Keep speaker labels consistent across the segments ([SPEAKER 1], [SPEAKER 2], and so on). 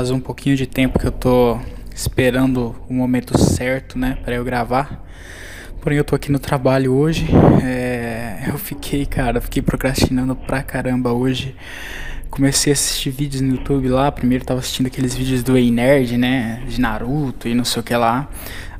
[SPEAKER 1] Faz um pouquinho de tempo que eu tô esperando o momento certo, né, para eu gravar. Porém, eu tô aqui no trabalho hoje. É, eu fiquei, cara, fiquei procrastinando pra caramba hoje. Comecei a assistir vídeos no YouTube lá. Primeiro tava assistindo aqueles vídeos do Ei Nerd, né, de Naruto e não sei o que lá.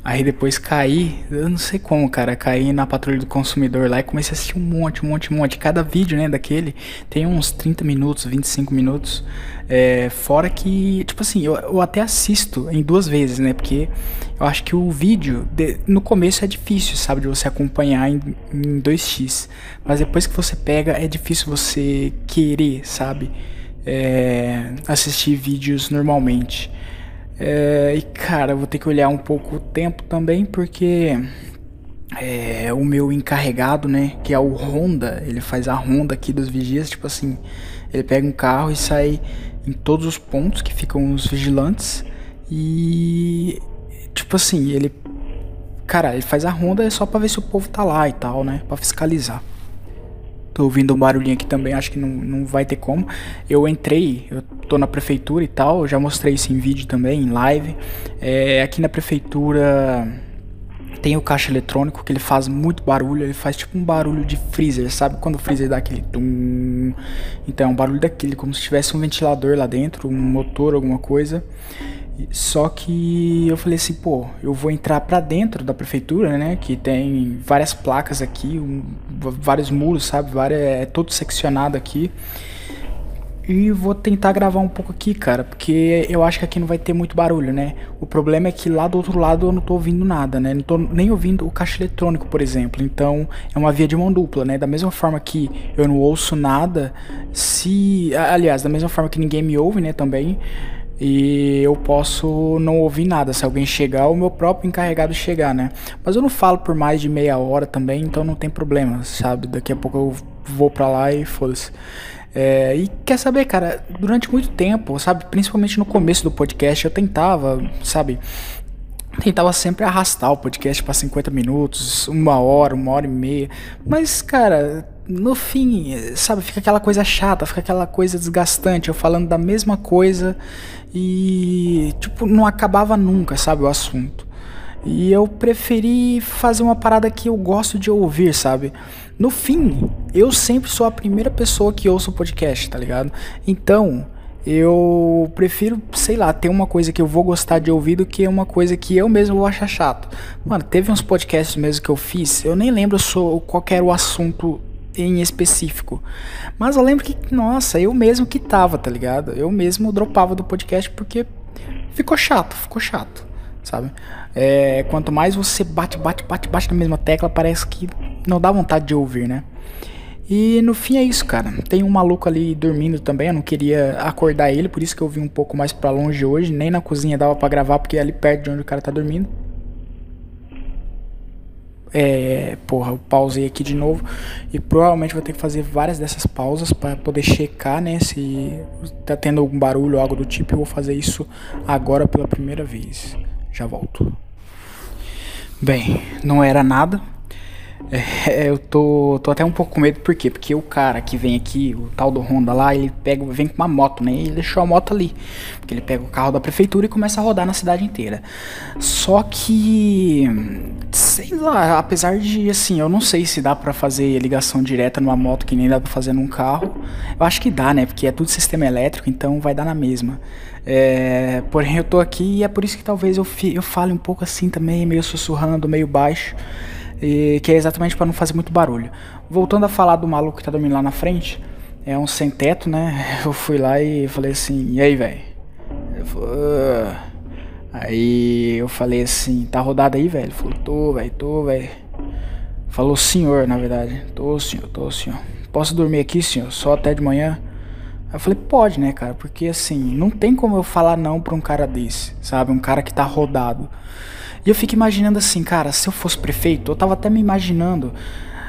[SPEAKER 1] Aí depois caí, eu não sei como, cara, caí na patrulha do consumidor lá e comecei a assistir um monte, um monte, um monte. Cada vídeo, né, daquele tem uns 30 minutos, 25 minutos. É, fora que, tipo assim, eu, eu, até assisto em duas vezes, né, porque eu acho que o vídeo, de, no começo é difícil, sabe, de você acompanhar em, em 2x. Mas depois que você pega, é difícil você querer, sabe, é, assistir vídeos normalmente. É, e cara, vou ter que olhar um pouco o tempo também, porque é, o meu encarregado, né, que é o Honda, ele faz a ronda aqui dos vigias, tipo assim, ele pega um carro e sai em todos os pontos que ficam os vigilantes e tipo assim, ele cara, ele faz a ronda só para ver se o povo tá lá e tal, né, para fiscalizar. Tô ouvindo um barulhinho aqui também, acho que não, não vai ter como. Eu entrei, eu tô na prefeitura e tal, já mostrei isso em vídeo também, em live. É, aqui na prefeitura tem o caixa eletrônico que ele faz muito barulho, ele faz tipo um barulho de freezer, sabe quando o freezer dá aquele tum? Então é um barulho daquele, como se tivesse um ventilador lá dentro, um motor, alguma coisa. Só que eu falei assim, pô, eu vou entrar para dentro da prefeitura, né? Que tem várias placas aqui, um, vários muros, sabe? Várias, é todo seccionado aqui. E vou tentar gravar um pouco aqui, cara, porque eu acho que aqui não vai ter muito barulho, né? O problema é que lá do outro lado eu não tô ouvindo nada, né? Não tô nem ouvindo o caixa eletrônico, por exemplo. Então é uma via de mão dupla, né? Da mesma forma que eu não ouço nada, se. Aliás, da mesma forma que ninguém me ouve, né? Também e eu posso não ouvir nada se alguém chegar ou meu próprio encarregado chegar, né? Mas eu não falo por mais de meia hora também, então não tem problema, sabe? Daqui a pouco eu vou pra lá e foda-se. É, e quer saber, cara, durante muito tempo, sabe? Principalmente no começo do podcast, eu tentava, sabe? Tentava sempre arrastar o podcast para 50 minutos, uma hora, uma hora e meia. Mas, cara, no fim, sabe, fica aquela coisa chata, fica aquela coisa desgastante, eu falando da mesma coisa e, tipo, não acabava nunca, sabe, o assunto. E eu preferi fazer uma parada que eu gosto de ouvir, sabe? No fim, eu sempre sou a primeira pessoa que ouço o podcast, tá ligado? Então, eu prefiro, sei lá, ter uma coisa que eu vou gostar de ouvir do que uma coisa que eu mesmo vou achar chato. Mano, teve uns podcasts mesmo que eu fiz, eu nem lembro qual era o assunto em específico. Mas eu lembro que, nossa, eu mesmo que tava, tá ligado? Eu mesmo dropava do podcast porque ficou chato, ficou chato, sabe? É, quanto mais você bate, bate, bate, bate na mesma tecla, parece que não dá vontade de ouvir, né? E no fim é isso, cara. Tem um maluco ali dormindo também, eu não queria acordar ele, por isso que eu vim um pouco mais para longe hoje, nem na cozinha dava para gravar porque é ali perto de onde o cara tá dormindo. É, porra, eu pausei aqui de novo e provavelmente vou ter que fazer várias dessas pausas para poder checar, né, se tá tendo algum barulho ou algo do tipo. Eu vou fazer isso agora pela primeira vez. Já volto. Bem, não era nada. É, eu tô, tô até um pouco com medo, por quê? Porque o cara que vem aqui, o tal do Honda lá, ele pega, vem com uma moto, né? Ele deixou a moto ali. Porque ele pega o carro da prefeitura e começa a rodar na cidade inteira. Só que. Sei lá, apesar de, assim, eu não sei se dá para fazer ligação direta numa moto que nem dá pra fazer num carro. Eu acho que dá, né? Porque é tudo sistema elétrico, então vai dar na mesma. É, porém, eu tô aqui e é por isso que talvez eu, eu fale um pouco assim também, meio sussurrando, meio baixo. E, que é exatamente para não fazer muito barulho. Voltando a falar do maluco que tá dormindo lá na frente, é um sem teto, né? Eu fui lá e falei assim: "E aí, velho?" Aí eu falei assim: "Tá rodado aí, velho?" Falou: "Tô, velho, tô, velho." Falou: "Senhor, na verdade." "Tô, senhor, tô, senhor." "Posso dormir aqui, senhor? Só até de manhã?" Aí eu falei, pode, né, cara? Porque assim, não tem como eu falar não pra um cara desse, sabe? Um cara que tá rodado. E eu fico imaginando assim, cara, se eu fosse prefeito, eu tava até me imaginando.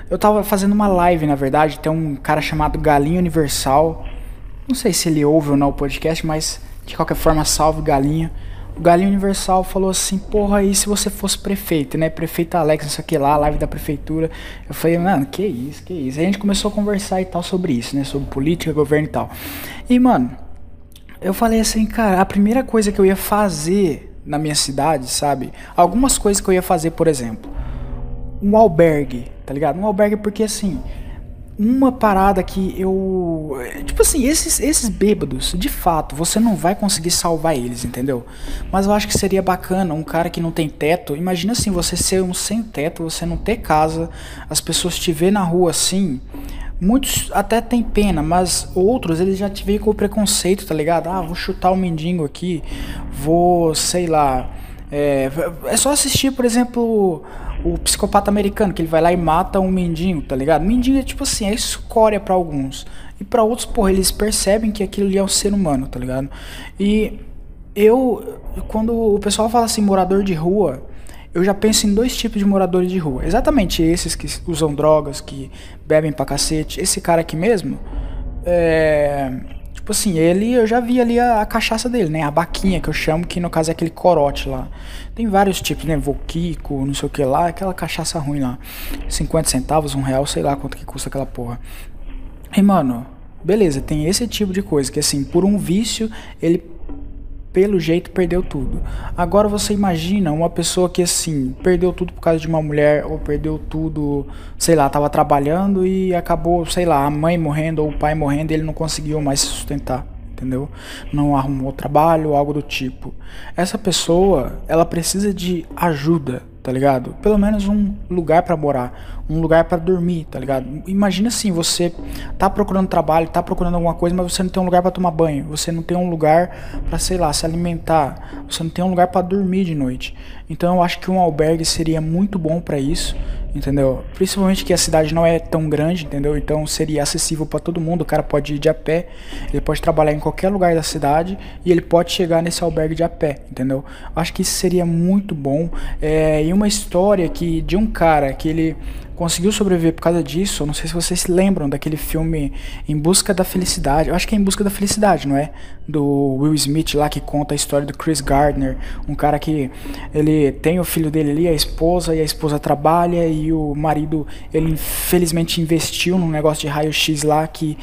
[SPEAKER 1] Eu tava fazendo uma live, na verdade, tem um cara chamado Galinho Universal. Não sei se ele ouve ou não o podcast, mas de qualquer forma, salve Galinho. O Galinho Universal falou assim: Porra, aí se você fosse prefeito, né? Prefeito Alex, não sei o que lá, live da prefeitura. Eu falei, mano, que isso, que isso. Aí a gente começou a conversar e tal sobre isso, né? Sobre política, governo e tal. E, mano, eu falei assim, cara, a primeira coisa que eu ia fazer na minha cidade, sabe? Algumas coisas que eu ia fazer, por exemplo, um albergue, tá ligado? Um albergue porque assim, uma parada que eu. Tipo assim, esses, esses bêbados, de fato, você não vai conseguir salvar eles, entendeu? Mas eu acho que seria bacana um cara que não tem teto. Imagina assim, você ser um sem teto, você não ter casa, as pessoas te ver na rua assim. Muitos até tem pena, mas outros eles já te veem com preconceito, tá ligado? Ah, vou chutar o mendigo aqui, vou, sei lá. É, é só assistir, por exemplo, o psicopata americano, que ele vai lá e mata um mendigo, tá ligado? Mendigo é tipo assim, é escória para alguns. E para outros, porra, eles percebem que aquilo ali é um ser humano, tá ligado? E eu, quando o pessoal fala assim, morador de rua, eu já penso em dois tipos de moradores de rua. Exatamente esses que usam drogas, que bebem pra cacete. Esse cara aqui mesmo, é Tipo assim, ele, eu já vi ali a, a, cachaça dele, né? A baquinha que eu chamo, que no caso é aquele corote lá. Tem vários tipos, né? Voquico, não sei o que lá, aquela cachaça ruim lá. 50 centavos, um real, sei lá quanto que custa aquela porra. E mano, beleza, tem esse tipo de coisa que assim, por um vício, ele pelo jeito perdeu tudo. Agora você imagina uma pessoa que assim, perdeu tudo por causa de uma mulher ou perdeu tudo, sei lá, tava trabalhando e acabou, sei lá, a mãe morrendo ou o pai morrendo e ele não conseguiu mais se sustentar, entendeu? Não arrumou trabalho, algo do tipo. Essa pessoa, ela precisa de ajuda, tá ligado? Pelo menos um lugar para morar, um lugar para dormir, tá ligado? Imagina assim, você tá procurando trabalho, tá procurando alguma coisa, mas você não tem um lugar para tomar banho, você não tem um lugar para, sei lá, se alimentar, você não tem um lugar para dormir de noite. Então eu acho que um albergue seria muito bom para isso entendeu? Principalmente que a cidade não é tão grande, entendeu? Então seria acessível para todo mundo. O cara pode ir de a pé, ele pode trabalhar em qualquer lugar da cidade e ele pode chegar nesse albergue de a pé, entendeu? Acho que isso seria muito bom. É, e uma história que de um cara que ele conseguiu sobreviver por causa disso. Eu não sei se vocês se lembram daquele filme Em Busca da Felicidade. Eu acho que é Em Busca da Felicidade, não é? Do Will Smith lá que conta a história do Chris Gardner, um cara que ele tem o filho dele ali, a esposa, e a esposa trabalha e o marido, ele infelizmente investiu num negócio de raio-x lá que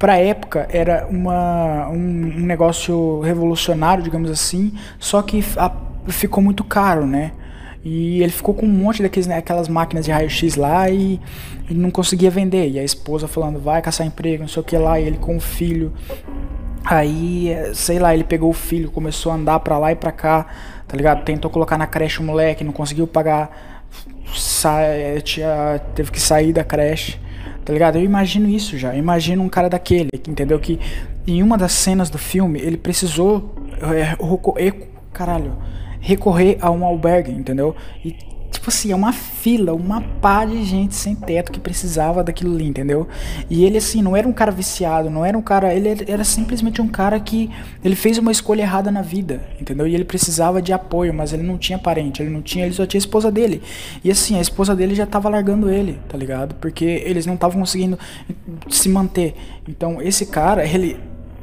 [SPEAKER 1] pra época era uma, um, um negócio revolucionário, digamos assim, só que a, ficou muito caro, né? E ele ficou com um monte daqueles, né, aquelas máquinas de raio-x lá e, e não conseguia vender. E a esposa falando, vai caçar emprego, não sei o que lá, e ele com o filho. Aí, sei lá, ele pegou o filho, começou a andar pra lá e pra cá, tá ligado? Tentou colocar na creche o moleque, não conseguiu pagar, sa tinha, teve que sair da creche, tá ligado? Eu imagino isso já, eu imagino um cara daquele, entendeu? Que em uma das cenas do filme ele precisou. É, caralho recorrer a um albergue, entendeu? E tipo assim, é uma fila, uma pá de gente sem teto que precisava daquilo ali, entendeu? E ele assim, não era um cara viciado, não era um cara, ele era simplesmente um cara que ele fez uma escolha errada na vida, entendeu? E ele precisava de apoio, mas ele não tinha parente, ele não tinha, ele só tinha a esposa dele. E assim, a esposa dele já tava largando ele, tá ligado? Porque eles não estavam conseguindo se manter. Então, esse cara, ele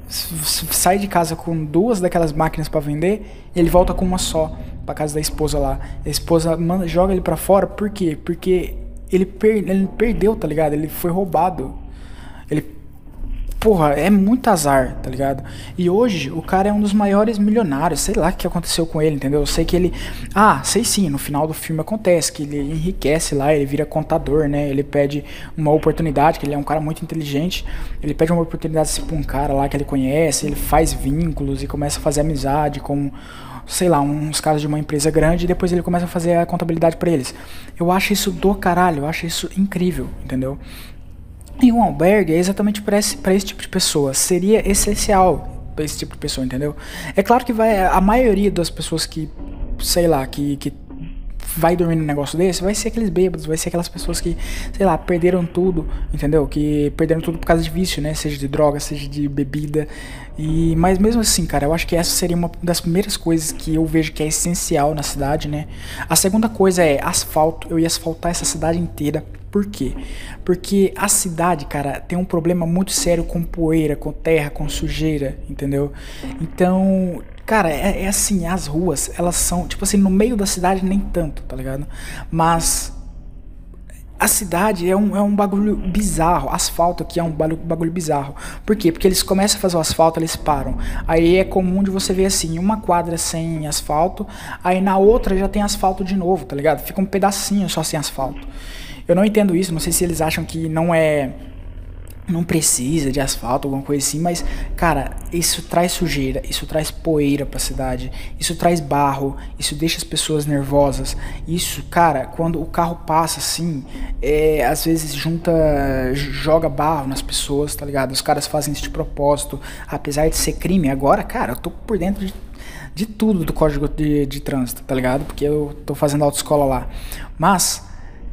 [SPEAKER 1] sai de casa com duas daquelas máquinas para vender, ele volta com uma só para casa da esposa lá. A esposa manda, joga ele para fora, por quê? Porque ele, per, ele perdeu, tá ligado? Ele foi roubado. Ele porra, é muito azar, tá ligado? E hoje o cara é um dos maiores milionários, sei lá o que aconteceu com ele, entendeu? Eu sei que ele. Ah, sei sim, no final do filme acontece que ele enriquece lá, ele vira contador, né? Ele pede uma oportunidade, que ele é um cara muito inteligente. Ele pede uma oportunidade assim, pra um cara lá que ele conhece, ele faz vínculos e começa a fazer amizade com sei lá, uns caras de uma empresa grande e depois ele começa a fazer a contabilidade para eles. Eu acho isso do caralho, eu acho isso incrível, entendeu? E um albergue é exatamente para esse, esse tipo de pessoa. Seria essencial para esse tipo de pessoa, entendeu? É claro que vai a maioria das pessoas que, sei lá, que, que vai dormir num negócio desse, vai ser aqueles bêbados, vai ser aquelas pessoas que, sei lá, perderam tudo, entendeu? Que perderam tudo por causa de vício, né? Seja de droga, seja de bebida. E mas mesmo assim, cara, eu acho que essa seria uma das primeiras coisas que eu vejo que é essencial na cidade, né? A segunda coisa é asfalto. Eu ia asfaltar essa cidade inteira por quê? Porque a cidade, cara, tem um problema muito sério com poeira, com terra, com sujeira, entendeu? Então, cara, é, é assim, as ruas, elas são, tipo assim, no meio da cidade nem tanto, tá ligado? Mas a cidade é um, é um bagulho bizarro. Asfalto aqui é um bagulho, bizarro. Por quê? Porque eles começam a fazer o asfalto, eles param. Aí é comum de você ver assim, uma quadra sem asfalto, aí na outra já tem asfalto de novo, tá ligado? Fica um pedacinho só sem asfalto. Eu não entendo isso, não sei se eles acham que não é não precisa de asfalto, alguma coisa assim, mas, cara, isso traz sujeira, isso traz poeira pra cidade, isso traz barro, isso deixa as pessoas nervosas. Isso, cara, quando o carro passa assim, é, às vezes junta, joga barro nas pessoas, tá ligado? Os caras fazem isso de propósito, apesar de ser crime. Agora, cara, eu tô por dentro de, de tudo do código de, de trânsito, tá ligado? Porque eu tô fazendo autoescola lá. Mas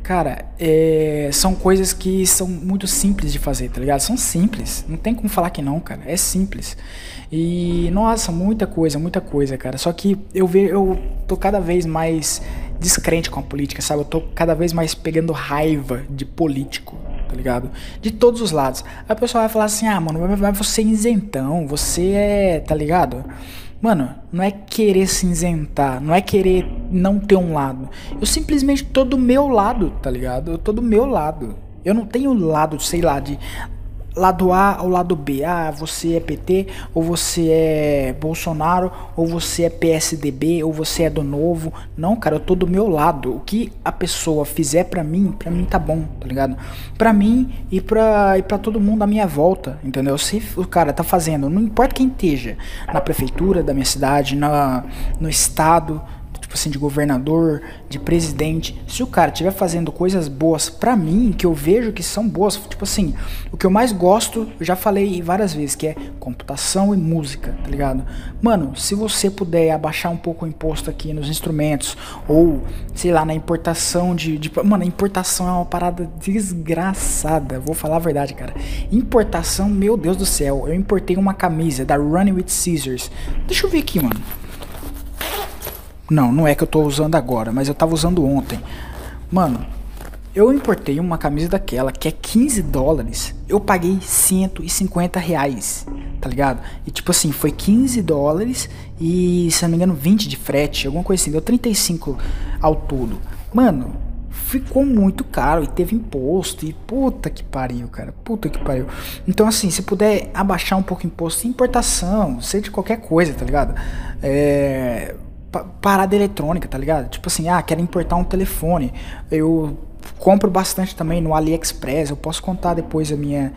[SPEAKER 1] Cara, é, são coisas que são muito simples de fazer, tá ligado? São simples. Não tem como falar que não, cara. É simples. E, nossa, muita coisa, muita coisa, cara. Só que eu, ve, eu tô cada vez mais descrente com a política, sabe? Eu tô cada vez mais pegando raiva de político, tá ligado? De todos os lados. Aí a pessoa vai falar assim: ah, mano, mas você é isentão, você é, tá ligado? Mano, não é querer se isentar, não é querer não ter um lado. Eu simplesmente tô do meu lado, tá ligado? Eu tô do meu lado. Eu não tenho lado, sei lá, de lado A ou lado B. Ah, você é PT, ou você é Bolsonaro, ou você é PSDB, ou você é do novo. Não, cara, eu tô do meu lado. O que a pessoa fizer pra mim, pra mim tá bom, tá ligado? Pra mim e pra, e pra todo mundo à minha volta, entendeu? Se o cara tá fazendo, não importa quem esteja, na prefeitura da minha cidade, na, no estado, tipo assim, de governador, de presidente, se o cara estiver fazendo coisas boas para mim, que eu vejo que são boas, tipo assim, o que eu mais gosto, eu já falei várias vezes, que é computação e música, tá ligado? Mano, se você puder abaixar um pouco o imposto aqui nos instrumentos, ou, sei lá, na importação de. de mano, a importação é uma parada desgraçada, vou falar a verdade, cara. Importação, meu Deus do céu, eu importei uma camisa da Running with Scissors. Deixa eu ver aqui, mano. Não, não é que eu tô usando agora, mas eu tava usando ontem. Mano, eu importei uma camisa daquela que é 15 dólares. Eu paguei 150 reais, tá ligado? E tipo assim, foi 15 dólares e, se não me engano, 20 de frete, alguma coisa assim. Deu 35 ao todo. Mano, ficou muito caro e teve imposto. E puta que pariu, cara. Puta que pariu. Então, assim, se puder abaixar um pouco o imposto, importação, seja de qualquer coisa, tá ligado? É parada eletrônica, tá ligado? Tipo assim, ah, quero importar um telefone. Eu compro bastante também no AliExpress. Eu posso contar depois a minha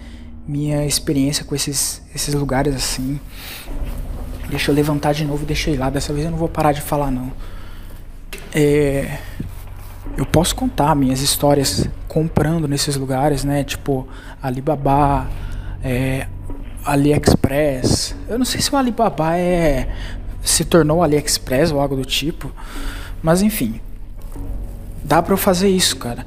[SPEAKER 1] minha experiência com esses esses lugares assim. Deixa eu levantar de novo e deixa eu ir lá. Dessa vez eu não vou parar de falar não. É, eu posso contar minhas histórias comprando nesses lugares, né? Tipo Alibaba, é, AliExpress. Eu não sei se o Alibaba é se tornou AliExpress ou algo do tipo. Mas enfim, dá pra eu fazer isso, cara.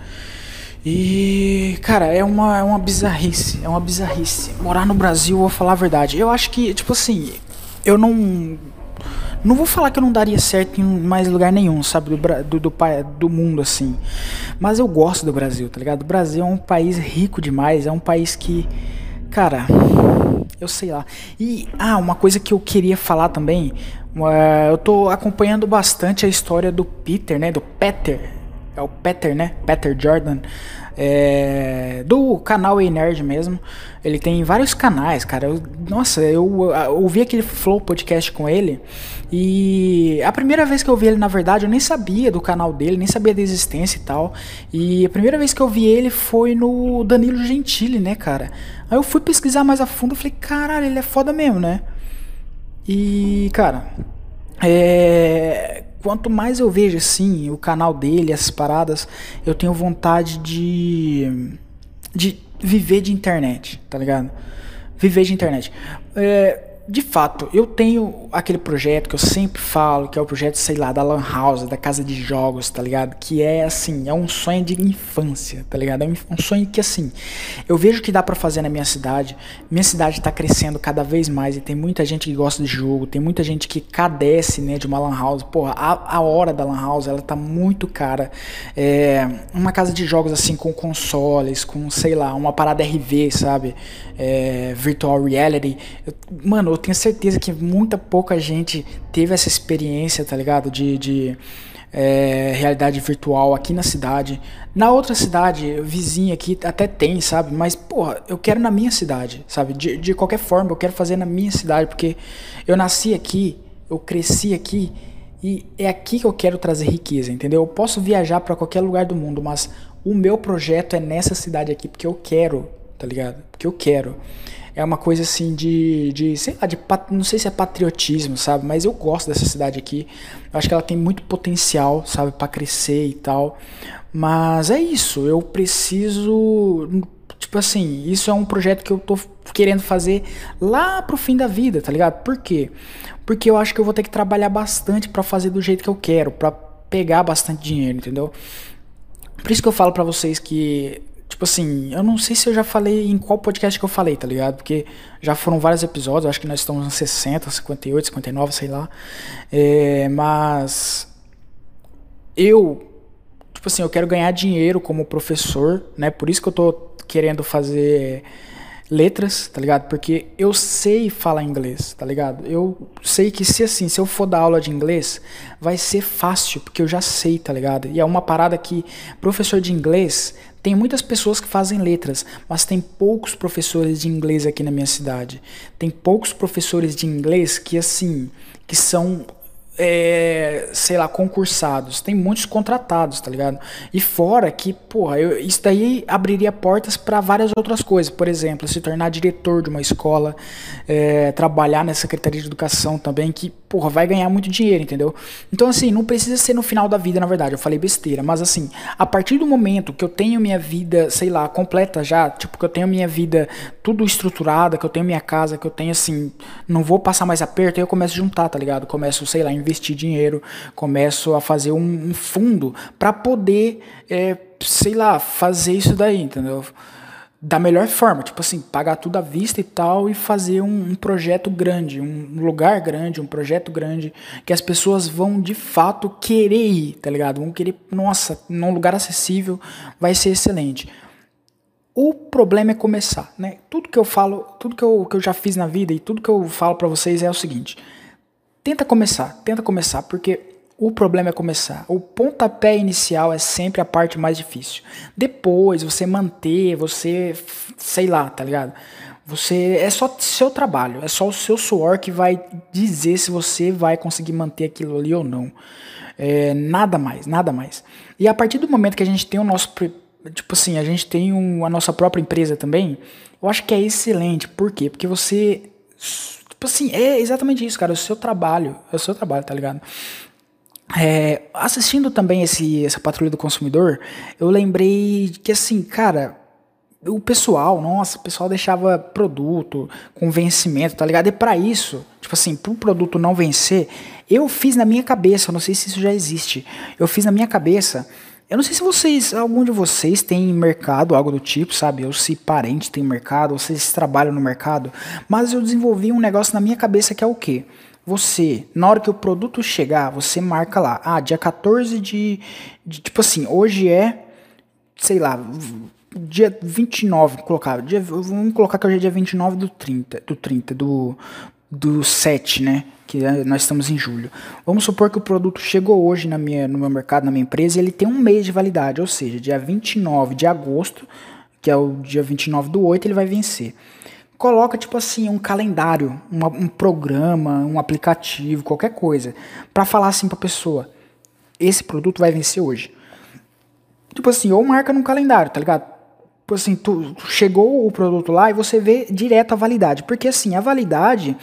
[SPEAKER 1] E, cara, é uma, é uma bizarrice, é uma bizarrice. Morar no Brasil, vou falar a verdade. Eu acho que, tipo assim, eu não. Não vou falar que eu não daria certo em mais lugar nenhum, sabe? Do, do, do, do mundo, assim. Mas eu gosto do Brasil, tá ligado? O Brasil é um país rico demais, é um país que. Cara, eu sei lá. E, ah, uma coisa que eu queria falar também. Uh, eu tô acompanhando bastante a história do Peter, né? Do Peter. É o Peter, né? Peter Jordan. É, do canal E Nerd mesmo. Ele tem vários canais, cara. Eu, nossa, eu, eu ouvi aquele Flow podcast com ele. E a primeira vez que eu vi ele, na verdade, eu nem sabia do canal dele, nem sabia da existência e tal. E a primeira vez que eu vi ele foi no Danilo Gentili, né, cara? Aí eu fui pesquisar mais a fundo e falei, caralho, ele é foda mesmo, né? E, cara, é, quanto mais eu vejo assim o canal dele, essas paradas, eu tenho vontade de de viver de internet, tá ligado? Viver de internet. É, de fato, eu tenho aquele projeto que eu sempre falo, que é o projeto, sei lá, da Lan House, da casa de jogos, tá ligado? Que é assim, é um sonho de infância, tá ligado? É um sonho que assim, eu vejo que dá para fazer na minha cidade. Minha cidade tá crescendo cada vez mais e tem muita gente que gosta de jogo, tem muita gente que cadece, né, de uma Lan House. Porra, a, a hora da Lan House, ela tá muito cara. É, uma casa de jogos assim com consoles, com, sei lá, uma parada RV, sabe? É, virtual reality. Eu, mano, eu tenho certeza que muita pouca gente teve essa experiência, tá ligado? De, de é, realidade virtual aqui na cidade. Na outra cidade, vizinha aqui, até tem, sabe? Mas, porra, eu quero na minha cidade, sabe? De, de qualquer forma, eu quero fazer na minha cidade, porque eu nasci aqui, eu cresci aqui e é aqui que eu quero trazer riqueza, entendeu? Eu posso viajar para qualquer lugar do mundo, mas o meu projeto é nessa cidade aqui, porque eu quero, tá ligado? Porque eu quero é uma coisa assim de, de sei lá, de, não sei se é patriotismo, sabe? Mas eu gosto dessa cidade aqui. Eu acho que ela tem muito potencial, sabe, para crescer e tal. Mas é isso, eu preciso, tipo assim, isso é um projeto que eu tô querendo fazer lá pro fim da vida, tá ligado? Por quê? Porque eu acho que eu vou ter que trabalhar bastante para fazer do jeito que eu quero, para pegar bastante dinheiro, entendeu? Por isso que eu falo para vocês que Tipo assim, eu não sei se eu já falei em qual podcast que eu falei, tá ligado? Porque já foram vários episódios, acho que nós estamos nos 60, 58, 59, sei lá. É, mas eu, tipo assim, eu quero ganhar dinheiro como professor, né? Por isso que eu tô querendo fazer letras, tá ligado? Porque eu sei falar inglês, tá ligado? Eu sei que se assim, se eu for dar aula de inglês, vai ser fácil, porque eu já sei, tá ligado? E é uma parada que professor de inglês tem muitas pessoas que fazem letras, mas tem poucos professores de inglês aqui na minha cidade. Tem poucos professores de inglês que assim, que são é, sei lá, concursados, tem muitos contratados, tá ligado? E fora que, porra, eu, isso daí abriria portas para várias outras coisas, por exemplo, se tornar diretor de uma escola, é, trabalhar na Secretaria de Educação também, que, porra, vai ganhar muito dinheiro, entendeu? Então, assim, não precisa ser no final da vida, na verdade, eu falei besteira, mas assim, a partir do momento que eu tenho minha vida, sei lá, completa já, tipo, que eu tenho minha vida tudo estruturada, que eu tenho minha casa, que eu tenho, assim, não vou passar mais aperto, aí eu começo a juntar, tá ligado? Começo, sei lá, investir investir dinheiro, começo a fazer um, um fundo para poder, é, sei lá, fazer isso daí, entendeu? Da melhor forma, tipo assim, pagar tudo à vista e tal e fazer um, um projeto grande, um lugar grande, um projeto grande que as pessoas vão de fato querer ir, tá ligado? Vão querer, nossa, num lugar acessível vai ser excelente. O problema é começar, né? Tudo que eu falo, tudo que eu, que eu já fiz na vida e tudo que eu falo para vocês é o seguinte: Tenta começar, tenta começar, porque o problema é começar. O pontapé inicial é sempre a parte mais difícil. Depois, você manter, você, sei lá, tá ligado? Você é só seu trabalho, é só o seu suor que vai dizer se você vai conseguir manter aquilo ali ou não. É, nada mais, nada mais. E a partir do momento que a gente tem o nosso, tipo assim, a gente tem um, a nossa própria empresa também, eu acho que é excelente. Por quê? Porque você Tipo assim, é exatamente isso, cara. É o seu trabalho. É o seu trabalho, tá ligado? É, assistindo também esse, essa patrulha do consumidor, eu lembrei que assim, cara, o pessoal, nossa, o pessoal deixava produto com vencimento, tá ligado? E para isso, tipo assim, pro produto não vencer, eu fiz na minha cabeça, não sei se isso já existe. Eu fiz na minha cabeça eu não sei se vocês, algum de vocês tem mercado, algo do tipo, sabe? Ou se parente tem mercado, ou vocês trabalham no mercado. Mas eu desenvolvi um negócio na minha cabeça que é o quê? Você, na hora que o produto chegar, você marca lá. Ah, dia 14 de. de tipo assim, hoje é. Sei lá. Dia 29, colocar. Dia, vamos colocar que hoje é dia 29 do 30. Do 30, do, do 7, né? Que é, nós estamos em julho. Vamos supor que o produto chegou hoje na minha, no meu mercado, na minha empresa, e ele tem um mês de validade, ou seja, dia 29 de agosto, que é o dia 29 do 8, ele vai vencer. Coloca, tipo assim, um calendário, uma, um programa, um aplicativo, qualquer coisa, para falar assim pra pessoa: esse produto vai vencer hoje. Tipo assim, ou marca no calendário, tá ligado? Tipo assim, tu chegou o produto lá e você vê direto a validade. Porque assim, a validade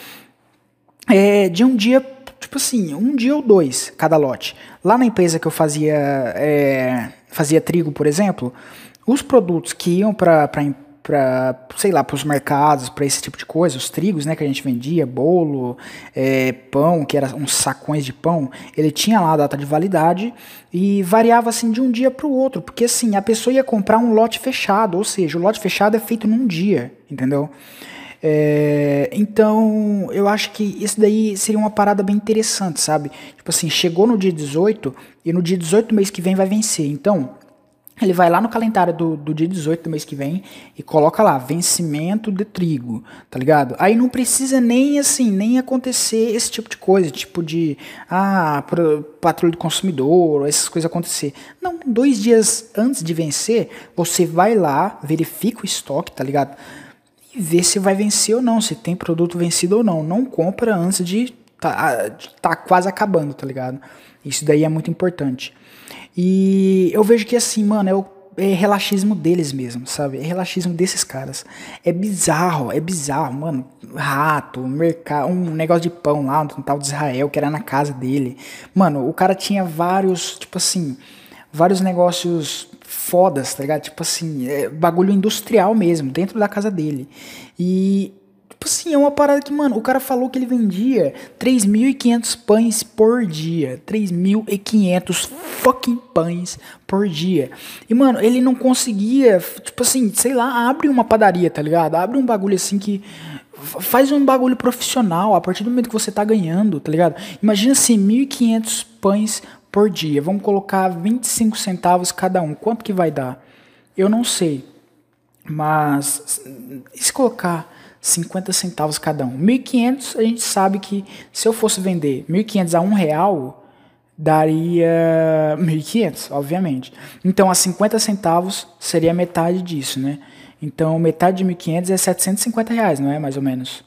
[SPEAKER 1] é de um dia, tipo assim, um dia ou dois cada lote. Lá na empresa que eu fazia, é, fazia trigo, por exemplo, os produtos que iam para para, sei lá, para os mercados, para esse tipo de coisa, os trigos, né, que a gente vendia, bolo, é, pão, que era uns sacões de pão, ele tinha lá a data de validade e variava assim de um dia para o outro, porque assim, a pessoa ia comprar um lote fechado, ou seja, o lote fechado é feito num dia, entendeu? É, então, eu acho que isso daí seria uma parada bem interessante, sabe? Tipo assim, chegou no dia 18 e no dia 18 do mês que vem vai vencer. Então, ele vai lá no calendário do, do dia 18 do mês que vem e coloca lá, vencimento de trigo, tá ligado? Aí não precisa nem assim, nem acontecer esse tipo de coisa, tipo de, ah, patrulha do consumidor, essas coisas acontecer. Não, dois dias antes de vencer, você vai lá, verifica o estoque, tá ligado? E vê se vai vencer ou não, se tem produto vencido ou não. Não compra antes de tá, de tá quase acabando, tá ligado? Isso daí é muito importante. E eu vejo que assim, mano, é o é relaxismo deles mesmo, sabe? É relaxismo desses caras. É bizarro, é bizarro, mano. Rato, mercado, um negócio de pão lá, um tal de Israel, que era na casa dele. Mano, o cara tinha vários, tipo assim, vários negócios fodas, tá ligado? Tipo assim, é bagulho industrial mesmo, dentro da casa dele. E Tipo assim, é uma parada que, mano, o cara falou que ele vendia 3.500 pães por dia. 3.500 fucking pães por dia. E, mano, ele não conseguia, tipo assim, sei lá, abre uma padaria, tá ligado? Abre um bagulho assim que. Faz um bagulho profissional a partir do momento que você tá ganhando, tá ligado? Imagina assim, 1.500 pães por dia. Vamos colocar 25 centavos cada um. Quanto que vai dar? Eu não sei. Mas, se colocar 50 centavos cada um. 1.500 a gente sabe que se eu fosse vender 1.500 a um real, daria 1.500, obviamente. Então, a 50 centavos seria metade disso, né? Então, metade de 1.500 é 750 reais, não é? Mais ou menos.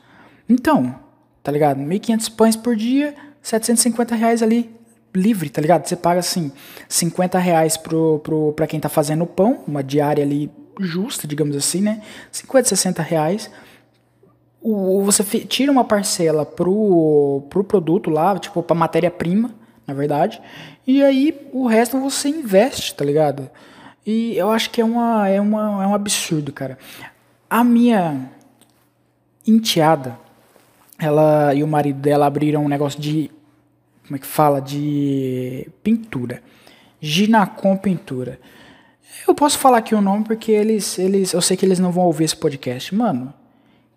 [SPEAKER 1] Então, tá ligado? 1.500 pães por dia, 750 reais ali livre, tá ligado? Você paga assim 50 reais pro, pro, pra quem tá fazendo o pão, uma diária ali justa, digamos assim, né? 50, 60 reais o, você tira uma parcela pro, pro produto lá, tipo, pra matéria-prima, na verdade, e aí o resto você investe, tá ligado? E eu acho que é, uma, é, uma, é um absurdo, cara. A minha enteada, ela e o marido dela abriram um negócio de. Como é que fala? De pintura. Ginacom Pintura. Eu posso falar aqui o nome porque eles, eles. Eu sei que eles não vão ouvir esse podcast. Mano,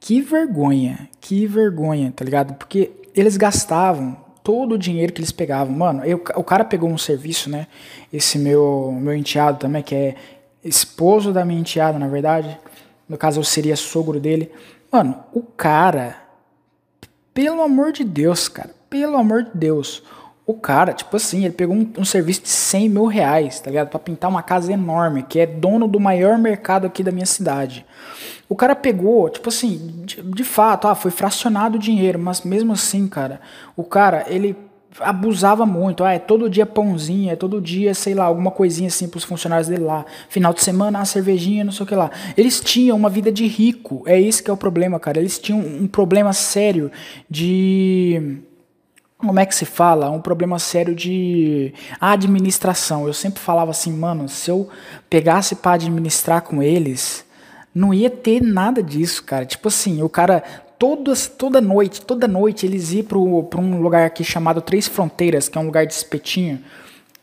[SPEAKER 1] que vergonha, que vergonha, tá ligado? Porque eles gastavam todo o dinheiro que eles pegavam. Mano, eu, o cara pegou um serviço, né? Esse meu, meu enteado também, que é esposo da minha enteada, na verdade. No caso, eu seria sogro dele. Mano, o cara, pelo amor de Deus, cara, pelo amor de Deus, o cara, tipo assim, ele pegou um, um, serviço de 100 mil reais, tá ligado? Pra pintar uma casa enorme, que é dono do maior mercado aqui da minha cidade. O cara pegou, tipo assim, de, de fato, ah, foi fracionado o dinheiro, mas mesmo assim, cara, o cara, ele abusava muito. Ah, é todo dia pãozinho, é todo dia, sei lá, alguma coisinha assim pros funcionários dele lá. Final de semana, a cervejinha, não sei o que lá. Eles tinham uma vida de rico. É isso que é o problema, cara. Eles tinham um problema sério de como é que se fala? Um problema sério de administração. Eu sempre falava assim, mano, se eu pegasse para administrar com eles, não ia ter nada disso, cara. Tipo assim, o cara toda, toda noite, toda noite eles iam para um lugar aqui chamado Três Fronteiras, que é um lugar de espetinho.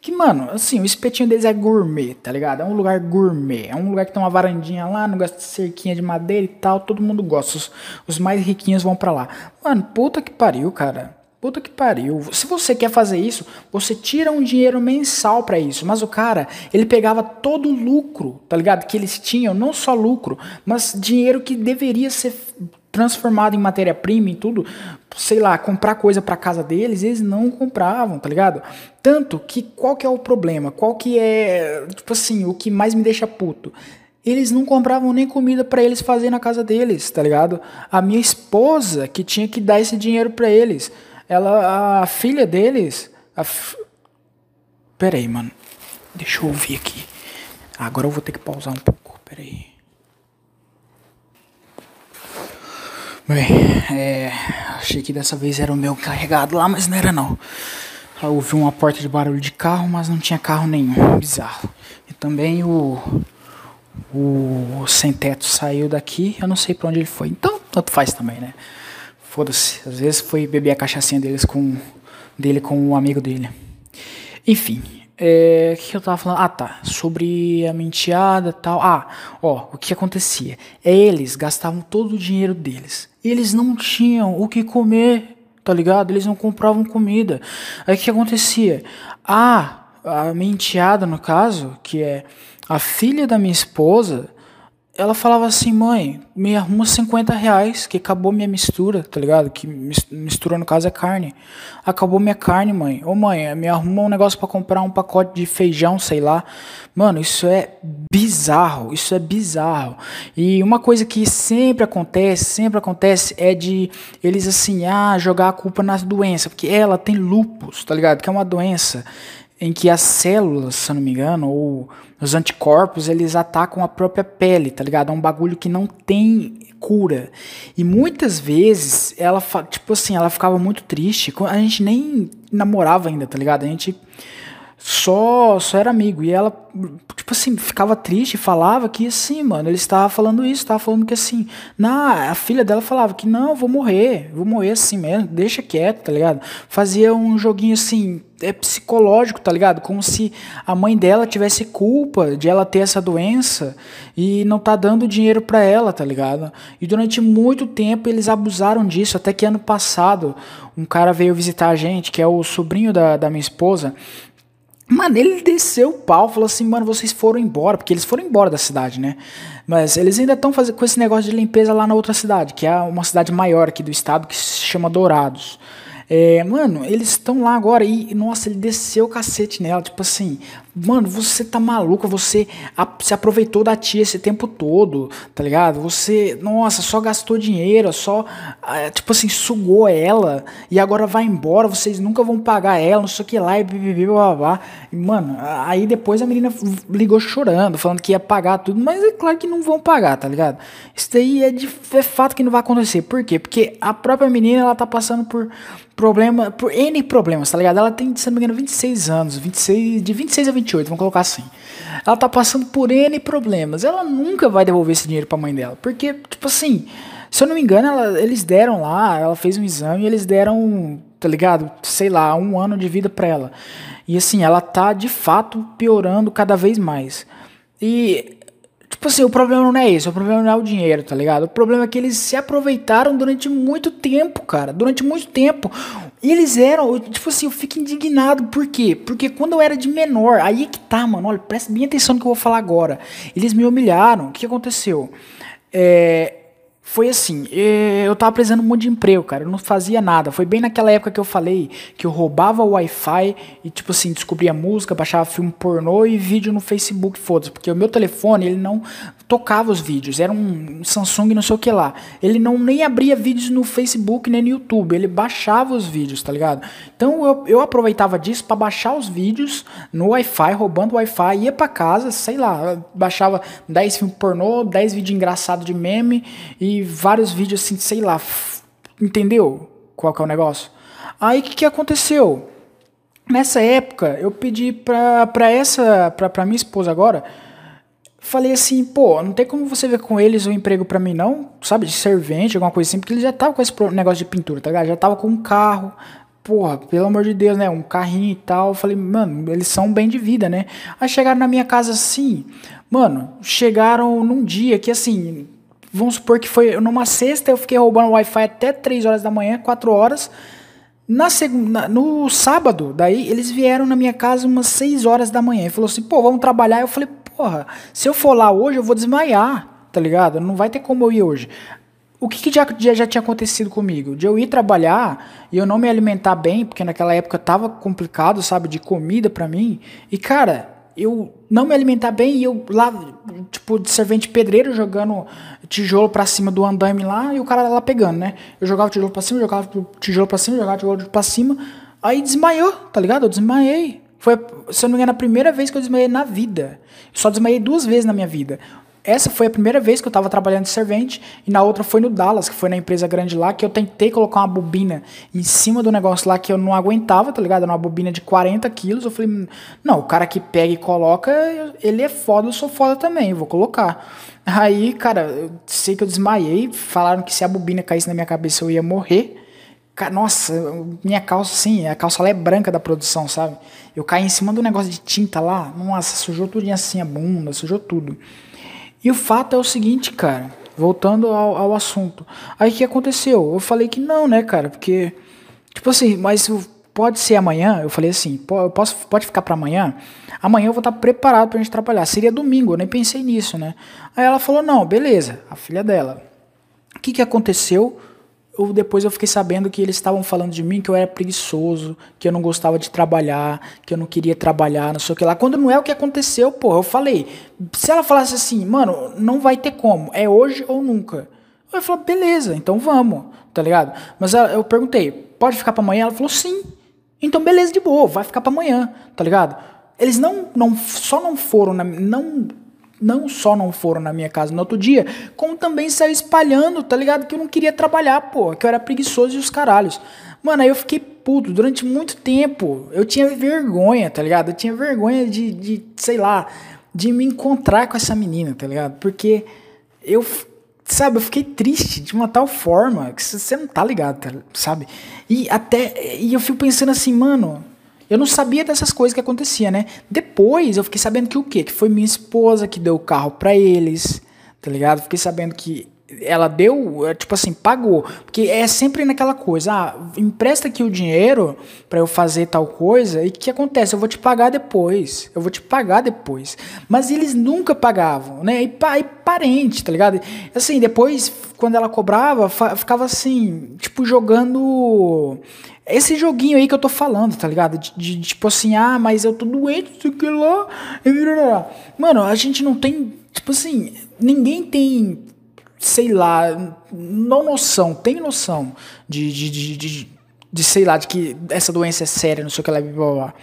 [SPEAKER 1] Que, mano, assim, o espetinho deles é gourmet, tá ligado? É um lugar gourmet. É um lugar que tem uma varandinha lá, não gosta de cerquinha de madeira e tal. Todo mundo gosta. Os, os mais riquinhos vão para lá. Mano, puta que pariu, cara. Puta que pariu. Se você quer fazer isso, você tira um dinheiro mensal para isso. Mas o cara, ele pegava todo o lucro, tá ligado? Que eles tinham, não só lucro, mas dinheiro que deveria ser transformado em matéria-prima e tudo, sei lá, comprar coisa para casa deles, eles não compravam, tá ligado? Tanto que qual que é o problema? Qual que é, tipo assim, o que mais me deixa puto? Eles não compravam nem comida para eles fazer na casa deles, tá ligado? A minha esposa que tinha que dar esse dinheiro para eles ela, a filha deles. A f... Pera aí, mano. Deixa eu ouvir aqui. Agora eu vou ter que pausar um pouco. Pera aí. Bem, é, achei que dessa vez era o meu carregado lá, mas não era não. Eu ouvi uma porta de barulho de carro, mas não tinha carro nenhum. Bizarro. E também o o sem teto saiu daqui, eu não sei para onde ele foi. Então, tanto faz também, né? Foda-se. Às vezes foi beber a cachaçinha deles com, dele com o um amigo dele. Enfim. É, o que eu tava falando? Ah, tá. Sobre a menteada tal. Ah, ó, o que acontecia? Eles gastavam todo o dinheiro deles. Eles não tinham o que comer, tá ligado? Eles não compravam comida. Aí o que acontecia? Ah, a menteada, no caso, que é A filha da minha esposa ela falava assim, mãe, me arruma 50 reais, que acabou minha mistura, tá ligado? Que mistura no caso é carne. Acabou minha carne, mãe. Ô mãe, me arruma um negócio para comprar um pacote de feijão, sei lá. Mano, isso é bizarro, isso é bizarro. E uma coisa que sempre acontece, sempre acontece, é de eles assim, ah, jogar a culpa nas doenças, porque ela tem lupus, tá ligado? Que é uma doença em que as células, se eu não me engano, ou os anticorpos, eles atacam a própria pele, tá ligado? É um bagulho que não tem cura. E muitas vezes ela, tipo assim, ela ficava muito triste. A gente nem namorava ainda, tá ligado? A gente só só era amigo. E ela, tipo assim, ficava triste, falava que assim, mano, ele estava falando isso, estava falando que assim, na a filha dela falava que não, vou morrer, vou morrer assim mesmo, deixa quieto, tá ligado? Fazia um joguinho assim, é psicológico, tá ligado? Como se a mãe dela tivesse culpa de ela ter essa doença e não tá dando dinheiro para ela, tá ligado? E durante muito tempo eles abusaram disso, até que ano passado um cara veio visitar a gente, que é o sobrinho da, da minha esposa, Mano, ele desceu o pau, falou assim, mano, vocês foram embora, porque eles foram embora da cidade, né? Mas eles ainda estão fazendo com esse negócio de limpeza lá na outra cidade, que é uma cidade maior aqui do estado, que se chama Dourados. É, mano, eles estão lá agora e, nossa, ele desceu o cacete nela, tipo assim, mano, você tá maluca, você se aproveitou da tia esse tempo todo, tá ligado? Você, nossa, só gastou dinheiro, só, ah, tipo assim, sugou ela e agora vai embora, vocês nunca vão pagar ela, não sei o que lá, e blá. E, mano, aí depois a menina ligou chorando, falando que ia pagar tudo, mas é claro que não vão pagar, tá ligado? Isso daí é, de, é fato que não vai acontecer. Por quê? Porque a própria menina, ela tá passando por problema, por N problemas, tá ligado? Ela tem, se não me engano, 26 anos, 26, de 26 a 28, vamos colocar assim. Ela tá passando por N problemas. Ela nunca vai devolver esse dinheiro pra mãe dela. Porque, tipo assim, se eu não me engano, ela, eles deram lá, ela fez um exame e eles deram, tá ligado? Sei lá, um ano de vida pra ela. E assim, ela tá de fato piorando cada vez mais. E Tipo assim, o problema não é esse, o problema não é o dinheiro, tá ligado? O problema é que eles se aproveitaram durante muito tempo, cara. Durante muito tempo. E eles eram, tipo assim, eu fico indignado. Por quê? Porque quando eu era de menor, aí é que tá, mano. Olha, presta bem atenção no que eu vou falar agora. Eles me humilharam. O que aconteceu? É, foi assim, eh, eu tava precisando muito de emprego, cara, eu não fazia nada. Foi bem naquela época que eu falei que eu roubava o Wi-Fi e, tipo assim, descobria música, baixava filme pornô e vídeo no Facebook, foda-se. Porque o meu telefone, ele não tocava os vídeos, era um Samsung não sei o que lá. Ele não nem abria vídeos no Facebook nem no YouTube, ele baixava os vídeos, tá ligado? Então eu, eu aproveitava disso para baixar os vídeos no Wi-Fi, roubando o Wi-Fi, ia para casa, sei lá, baixava 10 filmes pornô, 10 vídeos engraçados de meme e vários vídeos assim, sei lá, entendeu qual que é o negócio? Aí o que, que aconteceu? Nessa época, eu pedi pra, pra essa, pra, pra minha esposa agora, falei assim, pô, não tem como você ver com eles um emprego pra mim não, sabe, de servente, alguma coisa assim, porque eles já estavam com esse negócio de pintura, tá ligado? Já tava com um carro, porra, pelo amor de Deus, né, um carrinho e tal, falei, mano, eles são bem de vida, né? Aí chegaram na minha casa assim, mano, chegaram num dia que assim, Vamos supor que foi numa sexta, eu fiquei roubando Wi-Fi até 3 horas da manhã, 4 horas. Na segunda, no sábado, daí eles vieram na minha casa umas 6 horas da manhã e falou assim: "Pô, vamos trabalhar". Eu falei: "Porra, se eu for lá hoje, eu vou desmaiar". Tá ligado? Não vai ter como eu ir hoje. O que, que já, já, já, tinha acontecido comigo? De eu ir trabalhar e eu não me alimentar bem, porque naquela época tava complicado, sabe, de comida para mim. E cara, eu não me alimentar bem e eu lá, tipo, de servente pedreiro jogando tijolo para cima do andame lá e o cara lá pegando, né? Eu jogava tijolo pra cima, jogava tijolo pra cima, jogava tijolo pra cima, aí desmaiou, tá ligado? Eu desmaiei. Foi, se eu não me engano, a primeira vez que eu desmaiei na vida. Só desmaiei duas vezes na minha vida. Essa foi a primeira vez que eu estava trabalhando de servente e na outra foi no Dallas, que foi na empresa grande lá, que eu tentei colocar uma bobina em cima do negócio lá que eu não aguentava, tá ligado? Uma bobina de 40 quilos. Eu falei, não, o cara que pega e coloca, ele é foda, eu sou foda também, vou colocar. Aí, cara, eu sei que eu desmaiei, falaram que se a bobina caísse na minha cabeça eu ia morrer. Nossa, minha calça, sim, a calça lá é branca da produção, sabe? Eu caí em cima do negócio de tinta lá, nossa, sujou tudo assim a bunda, sujou tudo. E o fato é o seguinte, cara, voltando ao, ao assunto. Aí o que aconteceu? Eu falei que não, né, cara, porque, tipo assim, mas pode ser amanhã? Eu falei assim, posso, pode ficar para amanhã? Amanhã eu vou estar preparado pra gente trabalhar. Seria domingo, eu nem pensei nisso, né? Aí ela falou, não, beleza, a filha dela. O que que aconteceu? Eu, depois eu fiquei sabendo que eles estavam falando de mim que eu era preguiçoso, que eu não gostava de trabalhar, que eu não queria trabalhar, não sei o que lá. Quando não é o que aconteceu, pô, eu falei. Se ela falasse assim, mano, não vai ter como, é hoje ou nunca. Eu falei, beleza, então vamos, tá ligado? Mas eu perguntei, pode ficar para amanhã? Ela falou, sim. Então, beleza, de boa, vai ficar para amanhã, tá ligado? Eles não, não só não foram, na, não, não só não foram na minha casa no outro dia, como também saiu espalhando, tá ligado? Que eu não queria trabalhar, pô, que eu era preguiçoso e os caralhos. Mano, aí eu fiquei puto durante muito tempo. Eu tinha vergonha, tá ligado? Eu tinha vergonha de, de sei lá, de me encontrar com essa menina, tá ligado? Porque eu sabe, eu fiquei triste de uma tal forma que você não tá ligado, tá, sabe? E até e eu fico pensando assim, mano, eu não sabia dessas coisas que acontecia, né? Depois eu fiquei sabendo que o quê? Que foi minha esposa que deu o carro para eles, tá ligado? Fiquei sabendo que ela deu, é, tipo assim, pagou. Porque é sempre naquela coisa, ah, empresta aqui o dinheiro para eu fazer tal coisa, e o que acontece? Eu vou te pagar depois. Eu vou te pagar depois. Mas eles nunca pagavam, né? E, pa, e parente, tá ligado? Assim, depois, quando ela cobrava, ficava assim, tipo, jogando. Esse joguinho aí que eu tô falando, tá ligado? De, de, de tipo assim, ah, mas eu tô doente, isso aqui lá. Mano, a gente não tem. Tipo assim, ninguém tem sei lá, não noção, tem noção de, de, de, de, de sei lá, de que essa doença é séria, não sei o que lá, blá, blá, blá.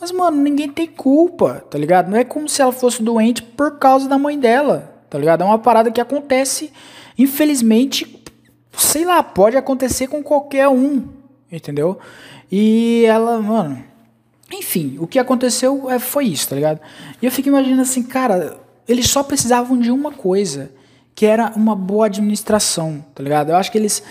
[SPEAKER 1] Mas, mano, ninguém tem culpa, tá ligado? Não é como se ela fosse doente por causa da mãe dela, tá ligado? É uma parada que acontece, infelizmente, sei lá, pode acontecer com qualquer um, entendeu? E ela, mano, enfim, o que aconteceu é, foi isso, tá ligado? E eu fico imaginando assim, cara, eles só precisavam de uma coisa que era uma boa administração, tá ligado? Eu acho que eles.